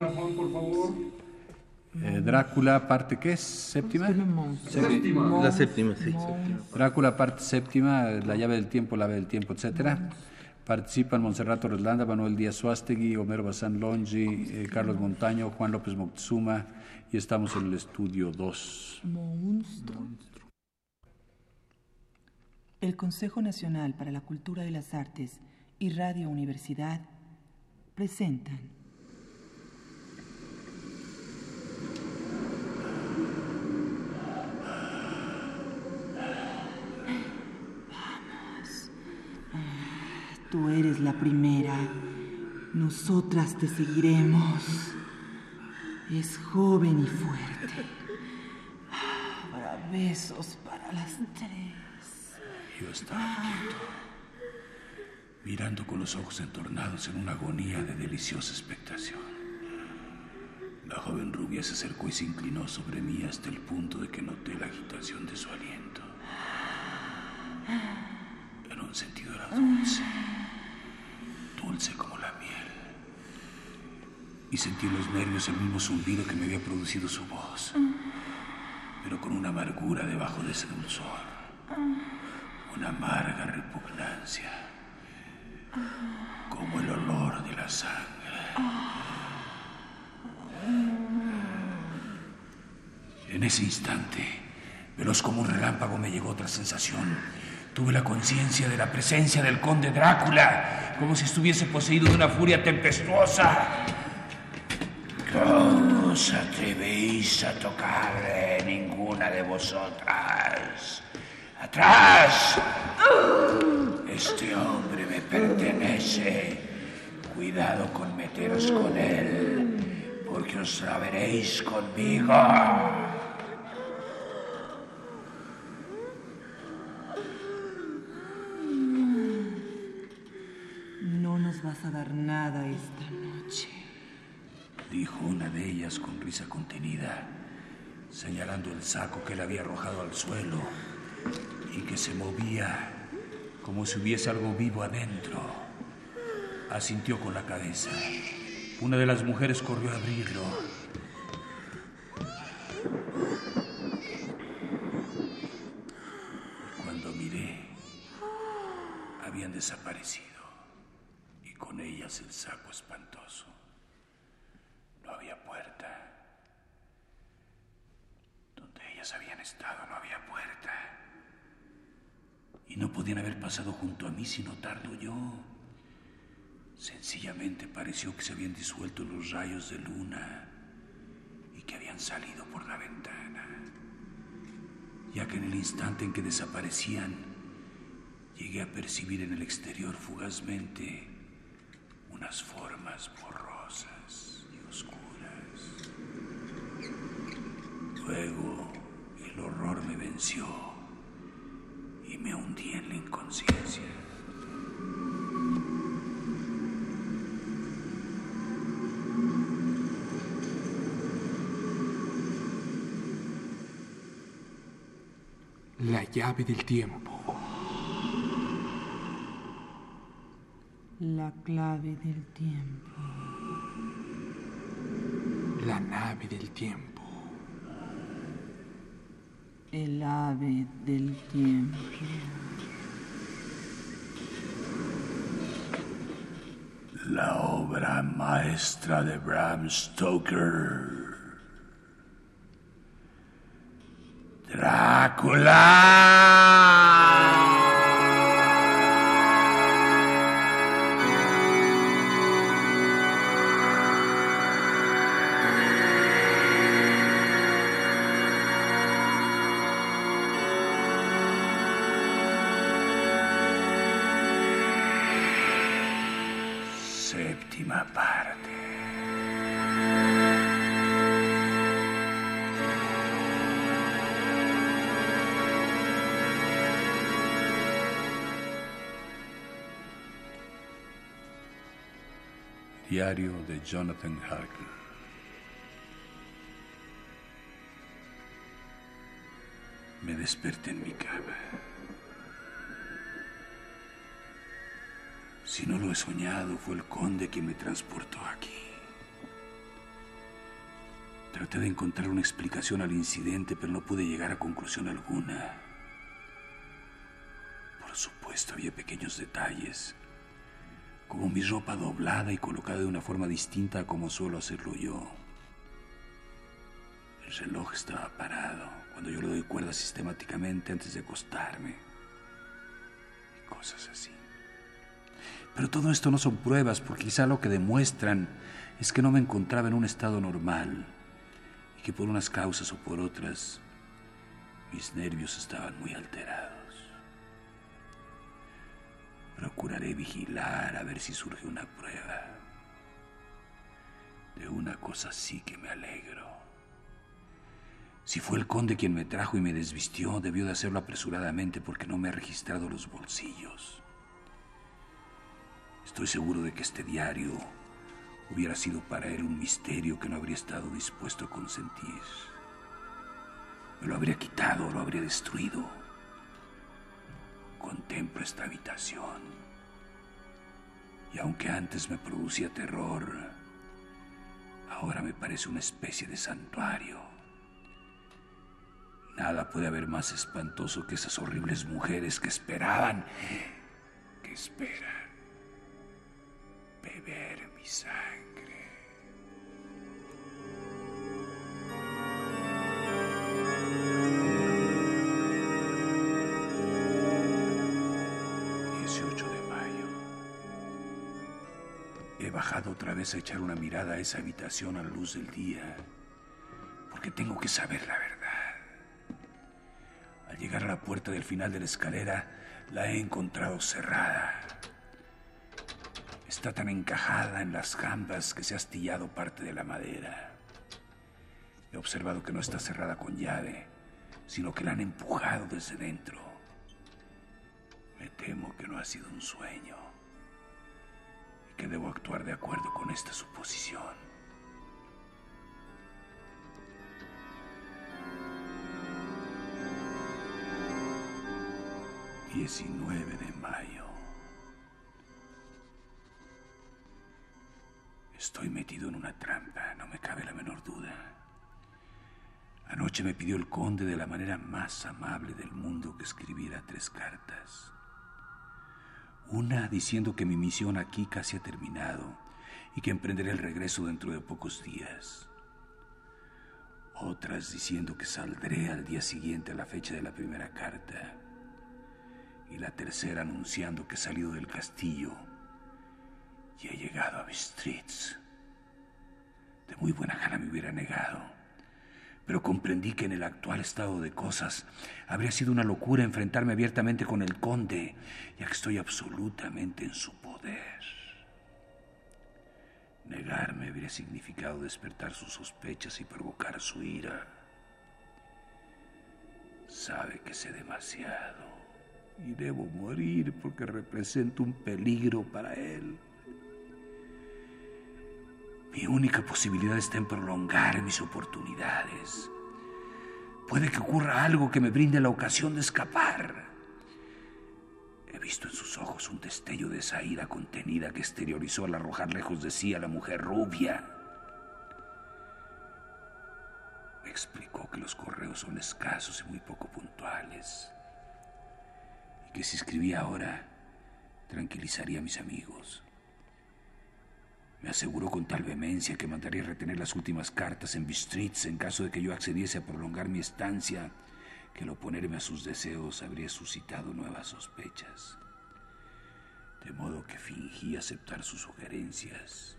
Juan, por favor. Eh, Drácula, parte qué es? ¿Séptima? Séptima. La séptima, sí. Drácula, parte séptima, La llave del tiempo, La llave del tiempo, etcétera. Participan Monserrato Reslanda, Manuel Díaz Suástegui, Homero Bazán Longi, eh, Carlos Montaño, Juan López Moctezuma y estamos en el estudio 2. El Consejo Nacional para la Cultura de las Artes y Radio Universidad presentan Tú eres la primera. Nosotras te seguiremos. Es joven y fuerte. Habrá besos para las tres. Yo estaba quieto, mirando con los ojos entornados en una agonía de deliciosa expectación. La joven rubia se acercó y se inclinó sobre mí hasta el punto de que noté la agitación de su aliento. En un sentido era dulce, como la miel. Y sentí en los nervios el mismo zumbido que me había producido su voz, pero con una amargura debajo de ese dulzor una amarga repugnancia, como el olor de la sangre. En ese instante, veloz como un relámpago, me llegó otra sensación. Tuve la conciencia de la presencia del conde Drácula, como si estuviese poseído de una furia tempestuosa. ¿Cómo os atrevéis a tocarle ninguna de vosotras? ¡Atrás! Este hombre me pertenece. Cuidado con meteros con él, porque os la veréis conmigo. A dar nada esta noche. Dijo una de ellas con risa contenida, señalando el saco que le había arrojado al suelo y que se movía como si hubiese algo vivo adentro. Asintió con la cabeza. Una de las mujeres corrió a abrirlo. Y cuando miré, habían desaparecido. Con ellas el saco espantoso. No había puerta. Donde ellas habían estado no había puerta. Y no podían haber pasado junto a mí sin notarlo yo. Sencillamente pareció que se habían disuelto los rayos de luna y que habían salido por la ventana. Ya que en el instante en que desaparecían, llegué a percibir en el exterior fugazmente unas formas borrosas y oscuras. Luego el horror me venció y me hundí en la inconsciencia. La llave del tiempo. La clave del tiempo. La nave del tiempo. El ave del tiempo. La obra maestra de Bram Stoker. Drácula. Diario de Jonathan Harker. Me desperté en mi cama. Si no lo he soñado, fue el conde quien me transportó aquí. Traté de encontrar una explicación al incidente, pero no pude llegar a conclusión alguna. Por supuesto, había pequeños detalles, como mi ropa doblada y colocada de una forma distinta a como suelo hacerlo yo. El reloj estaba parado cuando yo le doy cuerda sistemáticamente antes de acostarme. Y cosas así. Pero todo esto no son pruebas, porque quizá lo que demuestran es que no me encontraba en un estado normal y que por unas causas o por otras mis nervios estaban muy alterados. Procuraré vigilar a ver si surge una prueba. De una cosa sí que me alegro. Si fue el conde quien me trajo y me desvistió, debió de hacerlo apresuradamente porque no me ha registrado los bolsillos. Estoy seguro de que este diario hubiera sido para él un misterio que no habría estado dispuesto a consentir. Me lo habría quitado, lo habría destruido. Contemplo esta habitación. Y aunque antes me producía terror, ahora me parece una especie de santuario. Nada puede haber más espantoso que esas horribles mujeres que esperaban, que esperan beber mi sangre. A echar una mirada a esa habitación a la luz del día, porque tengo que saber la verdad. Al llegar a la puerta del final de la escalera, la he encontrado cerrada. Está tan encajada en las jambas que se ha astillado parte de la madera. He observado que no está cerrada con llave, sino que la han empujado desde dentro. Me temo que no ha sido un sueño y que debo actuar de acuerdo esta suposición. Diecinueve de mayo. Estoy metido en una trampa, no me cabe la menor duda. Anoche me pidió el conde de la manera más amable del mundo que escribiera tres cartas. Una diciendo que mi misión aquí casi ha terminado y que emprenderé el regreso dentro de pocos días. Otras diciendo que saldré al día siguiente a la fecha de la primera carta. Y la tercera anunciando que he salido del castillo y he llegado a Bistritz. De muy buena gana me hubiera negado, pero comprendí que en el actual estado de cosas habría sido una locura enfrentarme abiertamente con el conde, ya que estoy absolutamente en su poder. Negarme habría significado despertar sus sospechas y provocar su ira. Sabe que sé demasiado y debo morir porque represento un peligro para él. Mi única posibilidad está en prolongar mis oportunidades. Puede que ocurra algo que me brinde la ocasión de escapar. He visto en sus ojos un destello de esa ira contenida que exteriorizó al arrojar lejos de sí a la mujer rubia. Me explicó que los correos son escasos y muy poco puntuales. Y que si escribía ahora, tranquilizaría a mis amigos. Me aseguró con tal vehemencia que mandaría retener las últimas cartas en Bistritz en caso de que yo accediese a prolongar mi estancia, que el oponerme a sus deseos habría suscitado nuevas sospechas. De modo que fingí aceptar sus sugerencias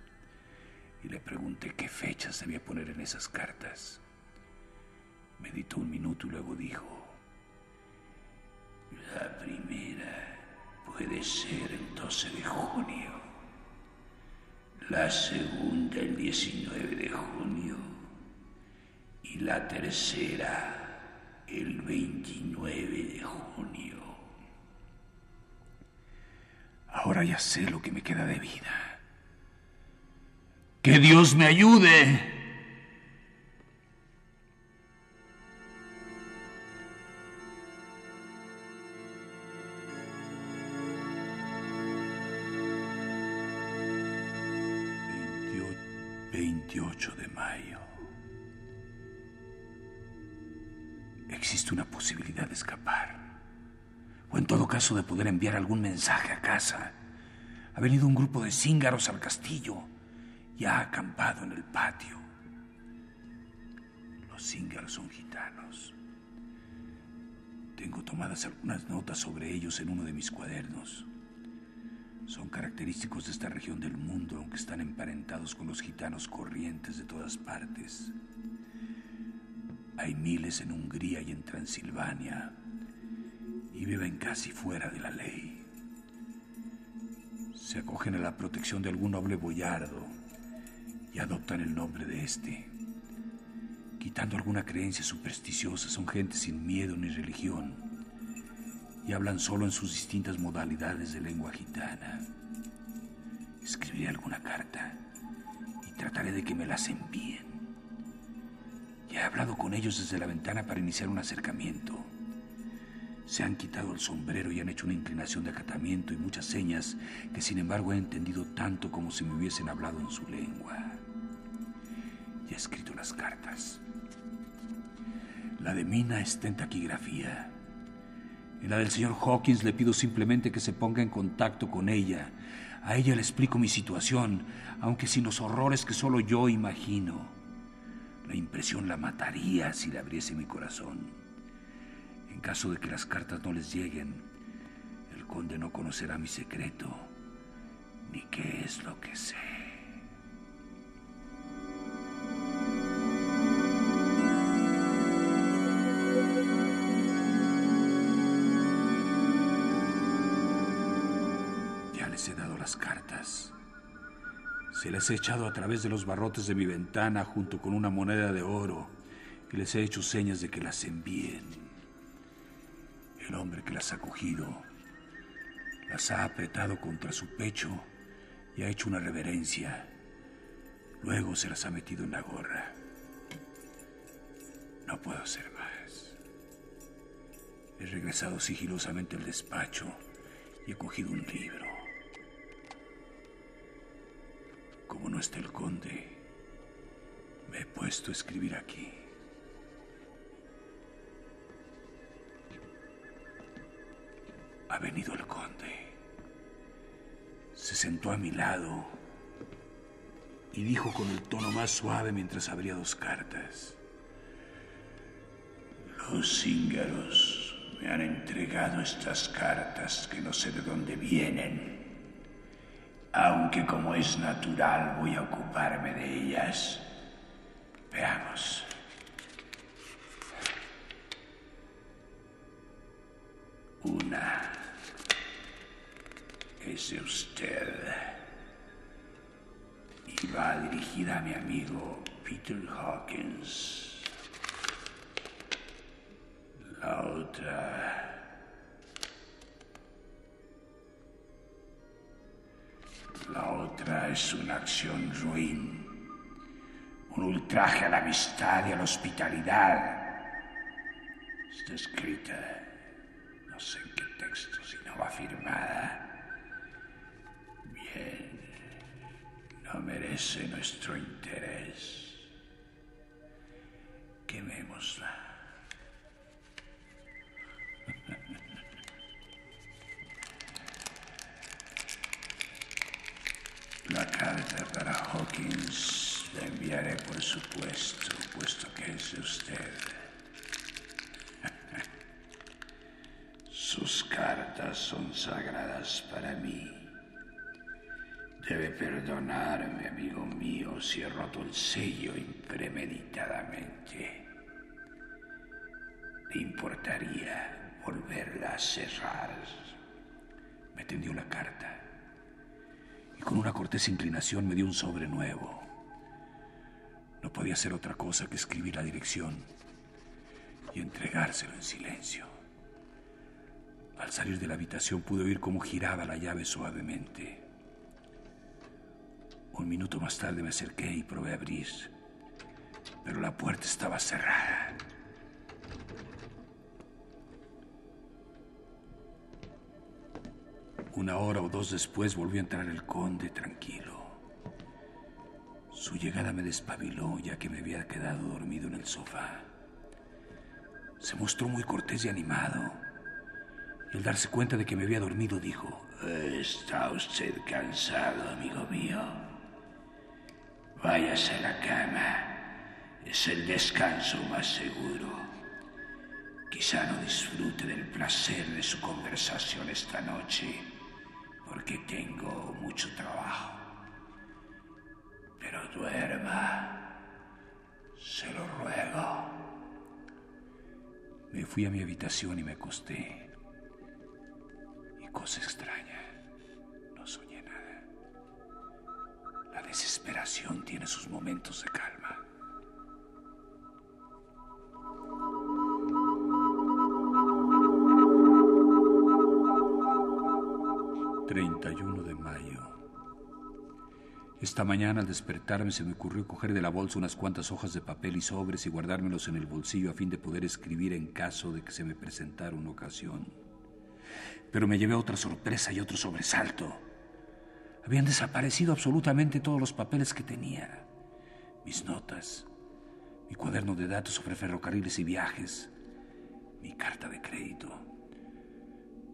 y le pregunté qué fechas debía poner en esas cartas. Meditó un minuto y luego dijo, la primera puede ser el 12 de junio la segunda el 19 de junio y la tercera el 29 de junio. Ahora ya sé lo que me queda de vida. Que Dios me ayude. de mayo. Existe una posibilidad de escapar. O en todo caso de poder enviar algún mensaje a casa. Ha venido un grupo de cíngaros al castillo y ha acampado en el patio. Los cíngaros son gitanos. Tengo tomadas algunas notas sobre ellos en uno de mis cuadernos. Son característicos de esta región del mundo, aunque están emparentados con los gitanos corrientes de todas partes. Hay miles en Hungría y en Transilvania, y viven casi fuera de la ley. Se acogen a la protección de algún noble boyardo y adoptan el nombre de este. Quitando alguna creencia supersticiosa, son gente sin miedo ni religión y hablan solo en sus distintas modalidades de lengua gitana. Escribiré alguna carta y trataré de que me las envíen. Ya he hablado con ellos desde la ventana para iniciar un acercamiento. Se han quitado el sombrero y han hecho una inclinación de acatamiento y muchas señas que sin embargo he entendido tanto como si me hubiesen hablado en su lengua. Y he escrito las cartas. La de Mina está en taquigrafía. En la del señor Hawkins le pido simplemente que se ponga en contacto con ella. A ella le explico mi situación, aunque sin los horrores que solo yo imagino. La impresión la mataría si le abriese mi corazón. En caso de que las cartas no les lleguen, el conde no conocerá mi secreto, ni qué es lo que sé. he dado las cartas. Se las he echado a través de los barrotes de mi ventana junto con una moneda de oro y les he hecho señas de que las envíen. El hombre que las ha cogido las ha apretado contra su pecho y ha hecho una reverencia. Luego se las ha metido en la gorra. No puedo hacer más. He regresado sigilosamente al despacho y he cogido un libro. Como no está el conde, me he puesto a escribir aquí. Ha venido el conde. Se sentó a mi lado y dijo con el tono más suave mientras abría dos cartas. Los cíngaros me han entregado estas cartas que no sé de dónde vienen aunque como es natural voy a ocuparme de ellas. Veamos. Una es usted y va dirigida a mi amigo Peter Hawkins. La otra Es una acción ruin, un ultraje a la amistad y a la hospitalidad. Está escrita, no sé en qué texto, si no va firmada. Bien, no merece nuestro interés. Quemémosla. Supuesto, puesto que es de usted. Sus cartas son sagradas para mí. Debe perdonarme, amigo mío, si he roto el sello impremeditadamente. ¿Le importaría volverla a cerrar? Me tendió la carta y con una cortés inclinación me dio un sobre nuevo. No podía hacer otra cosa que escribir la dirección y entregárselo en silencio. Al salir de la habitación pude oír cómo giraba la llave suavemente. Un minuto más tarde me acerqué y probé a abrir, pero la puerta estaba cerrada. Una hora o dos después volvió a entrar el conde tranquilo. Su llegada me despabiló ya que me había quedado dormido en el sofá. Se mostró muy cortés y animado. Y al darse cuenta de que me había dormido, dijo, ¿Está usted cansado, amigo mío? Váyase a la cama. Es el descanso más seguro. Quizá no disfrute del placer de su conversación esta noche, porque tengo mucho trabajo. Pero duerma. Se lo ruego. Me fui a mi habitación y me acosté. Y cosa extraña, no soñé nada. La desesperación tiene sus momentos de calma. 31 de mayo. Esta mañana al despertarme se me ocurrió coger de la bolsa unas cuantas hojas de papel y sobres y guardármelos en el bolsillo a fin de poder escribir en caso de que se me presentara una ocasión. Pero me llevé otra sorpresa y otro sobresalto. Habían desaparecido absolutamente todos los papeles que tenía. Mis notas, mi cuaderno de datos sobre ferrocarriles y viajes, mi carta de crédito.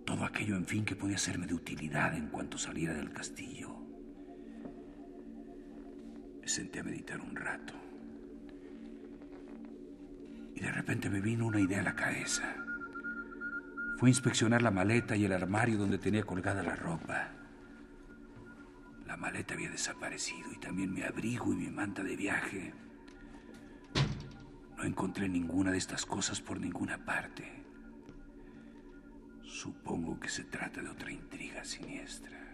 Todo aquello, en fin, que podía serme de utilidad en cuanto saliera del castillo. Me senté a meditar un rato. Y de repente me vino una idea a la cabeza. Fui a inspeccionar la maleta y el armario donde tenía colgada la ropa. La maleta había desaparecido y también mi abrigo y mi manta de viaje. No encontré ninguna de estas cosas por ninguna parte. Supongo que se trata de otra intriga siniestra.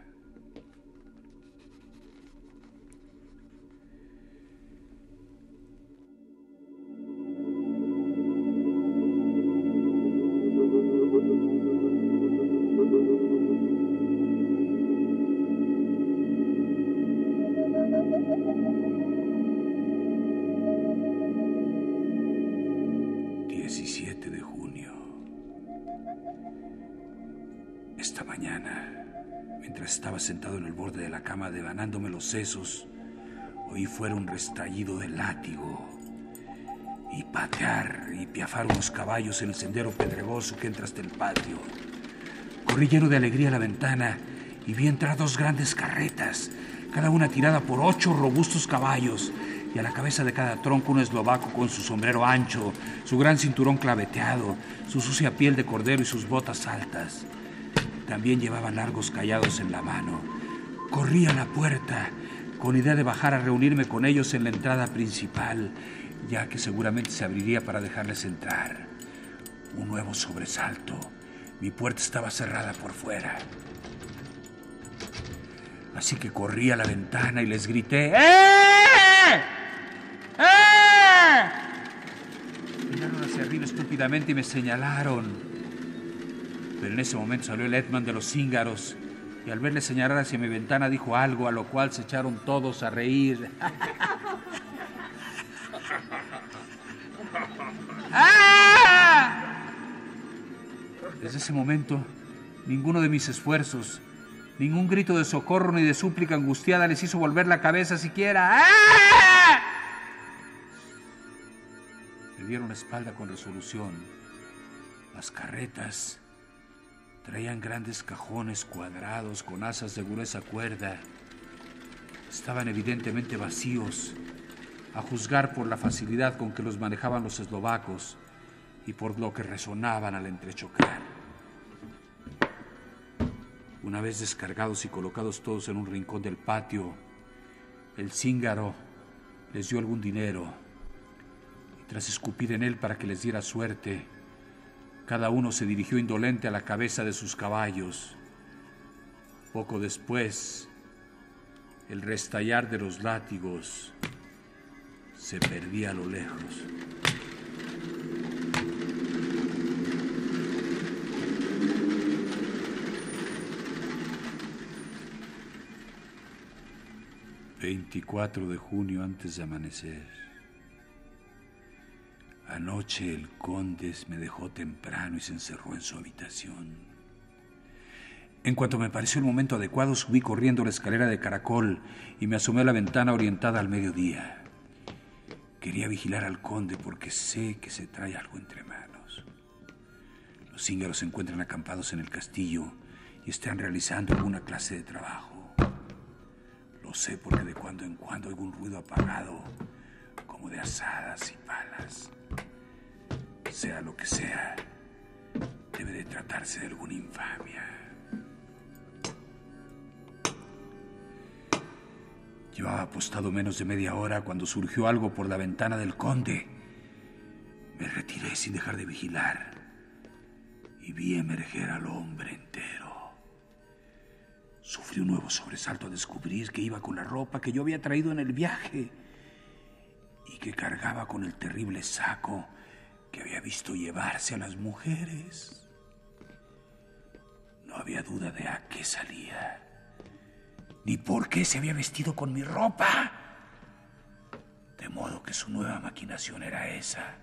Sentado en el borde de la cama devanándome los sesos, oí fuera un restallido de látigo y patear y piafar unos caballos en el sendero pedregoso que entra hasta el patio. Corrí lleno de alegría a la ventana y vi entrar dos grandes carretas, cada una tirada por ocho robustos caballos, y a la cabeza de cada tronco un eslovaco con su sombrero ancho, su gran cinturón claveteado, su sucia piel de cordero y sus botas altas. También llevaban largos callados en la mano. Corrí a la puerta con idea de bajar a reunirme con ellos en la entrada principal, ya que seguramente se abriría para dejarles entrar. Un nuevo sobresalto. Mi puerta estaba cerrada por fuera. Así que corrí a la ventana y les grité, ¡Eh! ¡Eh! Miraron hacia arriba estúpidamente y me señalaron. Pero en ese momento salió el Edman de los cíngaros y al verle señalar hacia mi ventana dijo algo a lo cual se echaron todos a reír. Desde ese momento, ninguno de mis esfuerzos, ningún grito de socorro ni de súplica angustiada les hizo volver la cabeza siquiera. ¡Ah! Me dieron la espalda con resolución. Las carretas Traían grandes cajones cuadrados con asas de gruesa cuerda. Estaban evidentemente vacíos, a juzgar por la facilidad con que los manejaban los eslovacos y por lo que resonaban al entrechocar. Una vez descargados y colocados todos en un rincón del patio, el cíngaro les dio algún dinero y tras escupir en él para que les diera suerte, cada uno se dirigió indolente a la cabeza de sus caballos. Poco después, el restallar de los látigos se perdía a lo lejos. Veinticuatro de junio antes de amanecer. Anoche el conde me dejó temprano y se encerró en su habitación. En cuanto me pareció el momento adecuado, subí corriendo la escalera de caracol y me asomé a la ventana orientada al mediodía. Quería vigilar al conde porque sé que se trae algo entre manos. Los íngaros se encuentran acampados en el castillo y están realizando alguna clase de trabajo. Lo sé porque de cuando en cuando oigo un ruido apagado, como de asadas y palas. Sea lo que sea, debe de tratarse de alguna infamia. Llevaba apostado menos de media hora cuando surgió algo por la ventana del conde. Me retiré sin dejar de vigilar y vi emerger al hombre entero. Sufrí un nuevo sobresalto a descubrir que iba con la ropa que yo había traído en el viaje y que cargaba con el terrible saco que había visto llevarse a las mujeres. No había duda de a qué salía, ni por qué se había vestido con mi ropa. De modo que su nueva maquinación era esa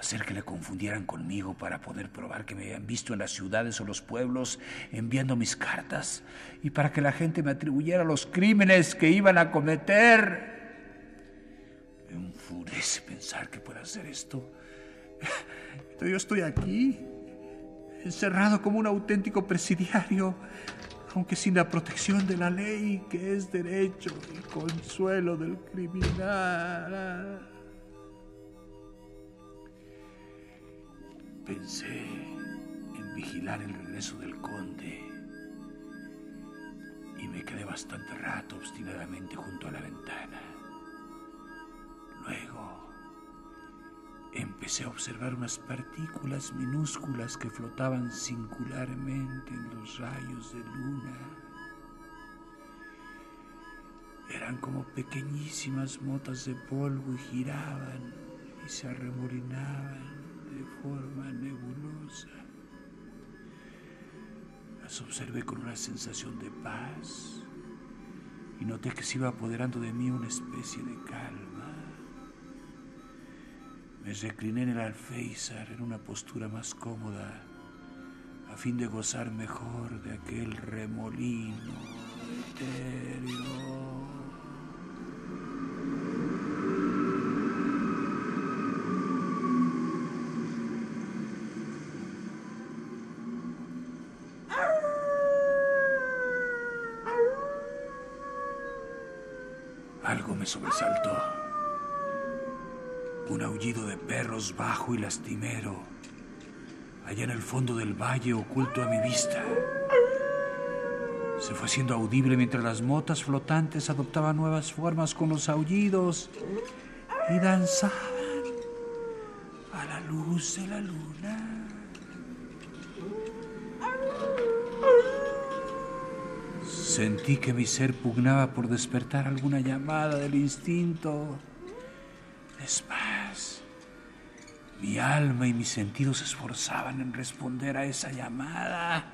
hacer que le confundieran conmigo para poder probar que me habían visto en las ciudades o los pueblos enviando mis cartas y para que la gente me atribuyera los crímenes que iban a cometer. Me enfurece pensar que pueda hacer esto. Yo estoy aquí, encerrado como un auténtico presidiario, aunque sin la protección de la ley, que es derecho y consuelo del criminal. Pensé en vigilar el regreso del conde y me quedé bastante rato obstinadamente junto a la ventana. Luego empecé a observar unas partículas minúsculas que flotaban singularmente en los rayos de luna. Eran como pequeñísimas motas de polvo y giraban y se arremolinaban de forma nebulosa. Las observé con una sensación de paz y noté que se iba apoderando de mí una especie de calma. Me recliné en el alféizar en una postura más cómoda a fin de gozar mejor de aquel remolino etéreo. Algo me sobresaltó. Un aullido de perros bajo y lastimero, allá en el fondo del valle oculto a mi vista. Se fue haciendo audible mientras las motas flotantes adoptaban nuevas formas con los aullidos y danzaban a la luz de la luna. Sentí que mi ser pugnaba por despertar alguna llamada del instinto. Es más, mi alma y mis sentidos se esforzaban en responder a esa llamada.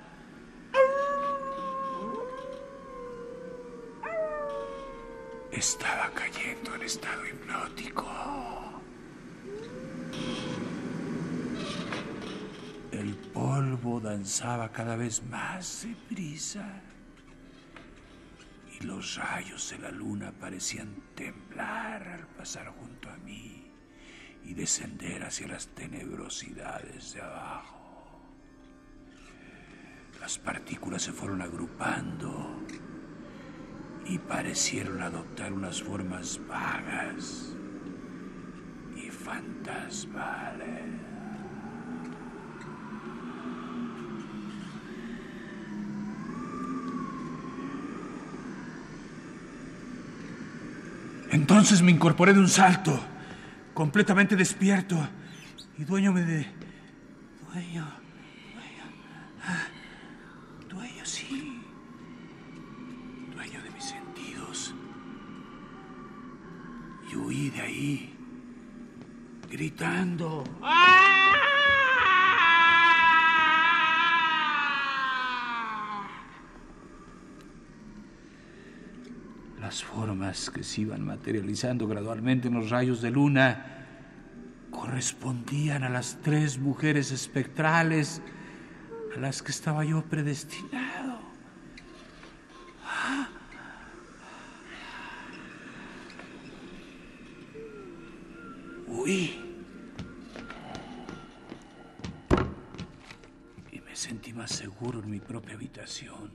Estaba cayendo en estado hipnótico. El polvo danzaba cada vez más deprisa y los rayos de la luna parecían temblar al pasar junto a mí y descender hacia las tenebrosidades de abajo. Las partículas se fueron agrupando y parecieron adoptar unas formas vagas y fantasmales. Entonces me incorporé de un salto, completamente despierto, y dueño de... Dueño... Dueño... ah, dueño, sí. Dueño de mis sentidos. Y huí de ahí, gritando. Las formas que se iban materializando gradualmente en los rayos de luna correspondían a las tres mujeres espectrales a las que estaba yo predestinado. Huí. más seguro en mi propia habitación,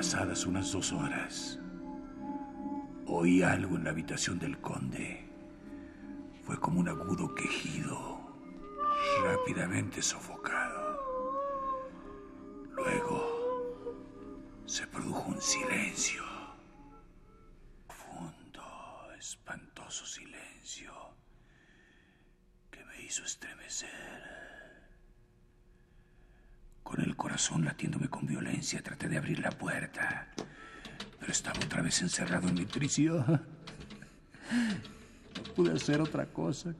Pasadas unas dos horas, oí algo en la habitación del conde. Fue como un agudo quejido, rápidamente sofocado. Luego se produjo un silencio. Profundo, espantoso silencio que me hizo estremecer. Con el corazón latiéndome traté de abrir la puerta, pero estaba otra vez encerrado en mi prisión. No pude hacer otra cosa.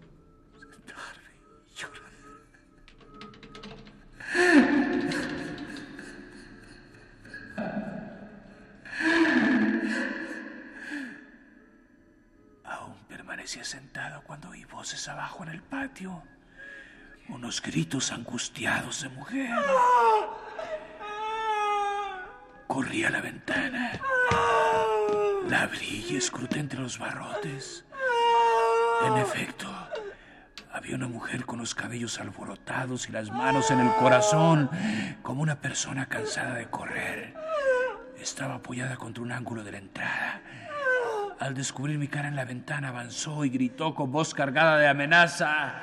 Aún permanecía sentado cuando oí voces abajo en el patio. Unos gritos angustiados de mujer. Corrí a la ventana. La abrí y escruté entre los barrotes. En efecto, había una mujer con los cabellos alborotados y las manos en el corazón, como una persona cansada de correr. Estaba apoyada contra un ángulo de la entrada. Al descubrir mi cara en la ventana, avanzó y gritó con voz cargada de amenaza.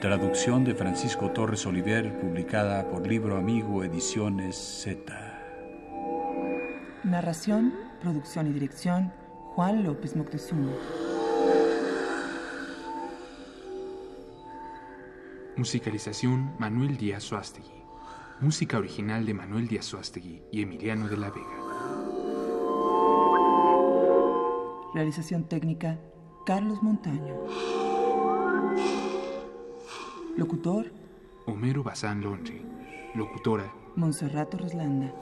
Traducción de Francisco Torres Oliver, publicada por Libro Amigo Ediciones Z. Narración, producción y dirección, Juan López Moctezuma. Musicalización Manuel Díaz Suástegui. Música original de Manuel Díaz Suástegui y Emiliano de la Vega. Realización técnica, Carlos Montaño. Locutor, Homero Bazán Longe. Locutora Monserrato Roslanda.